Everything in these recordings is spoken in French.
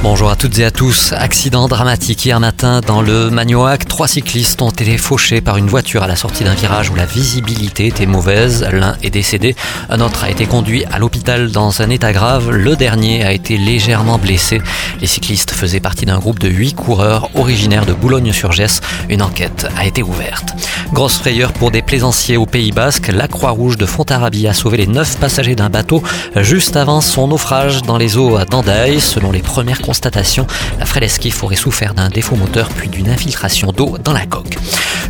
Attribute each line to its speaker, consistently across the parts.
Speaker 1: Bonjour à toutes et à tous. Accident dramatique hier matin dans le Magnoac. Trois cyclistes ont été fauchés par une voiture à la sortie d'un virage où la visibilité était mauvaise. L'un est décédé. Un autre a été conduit à l'hôpital dans un état grave. Le dernier a été légèrement blessé. Les cyclistes faisaient partie d'un groupe de huit coureurs originaires de Boulogne-sur-Gesse. Une enquête a été ouverte. Grosse frayeur pour des plaisanciers au Pays Basque. La Croix-Rouge de Fontarabie a sauvé les neuf passagers d'un bateau juste avant son naufrage dans les eaux d'Andaï. Selon les premières la frêle esquif aurait souffert d'un défaut moteur puis d'une infiltration d'eau dans la coque.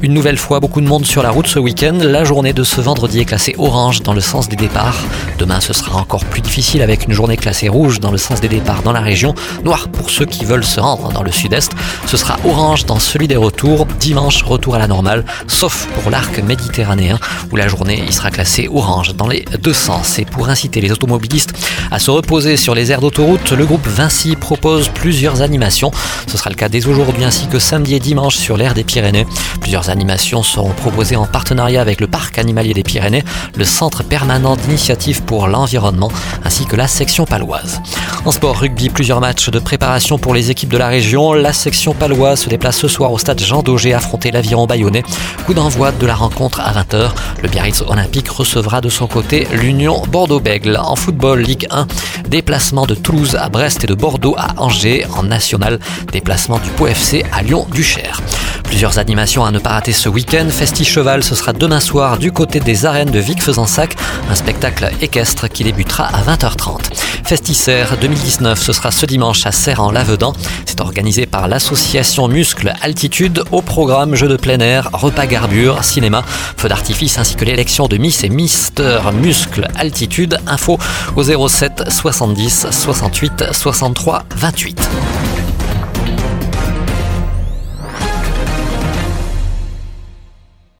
Speaker 1: Une nouvelle fois, beaucoup de monde sur la route ce week-end. La journée de ce vendredi est classée orange dans le sens des départs. Demain, ce sera encore plus difficile avec une journée classée rouge dans le sens des départs dans la région. Noir pour ceux qui veulent se rendre dans le sud-est. Ce sera orange dans celui des retours. Dimanche, retour à la normale, sauf pour l'arc méditerranéen où la journée y sera classée orange dans les deux sens. Et pour inciter les automobilistes à se reposer sur les aires d'autoroute, le groupe Vinci propose plusieurs animations. Ce sera le cas dès aujourd'hui ainsi que samedi et dimanche sur l'aire des Pyrénées. Plusieurs animations seront proposées en partenariat avec le Parc animalier des Pyrénées, le Centre permanent d'initiative pour l'environnement ainsi que la section paloise. En sport rugby, plusieurs matchs de préparation pour les équipes de la région. La section paloise se déplace ce soir au stade Jean Daugé affronter l'aviron bayonnais. Coup d'envoi de la rencontre à 20h. Le Biarritz Olympique recevra de son côté l'Union Bordeaux-Bègle. En football, Ligue 1, déplacement de Toulouse à Brest et de Bordeaux à Angers en national. Déplacement du Pau FC à Lyon-Duchère. Plusieurs animations à ne pas rater ce week-end. Festi Cheval, ce sera demain soir du côté des arènes de Vic-Fezensac, un spectacle équestre qui débutera à 20h30. Festissaire 2019, ce sera ce dimanche à Serre en Lavedan. C'est organisé par l'association Muscle Altitude au programme Jeux de plein air, repas garbure, cinéma, feu d'artifice ainsi que l'élection de Miss et Mister Muscle Altitude. Info au 07 70 68 63 28.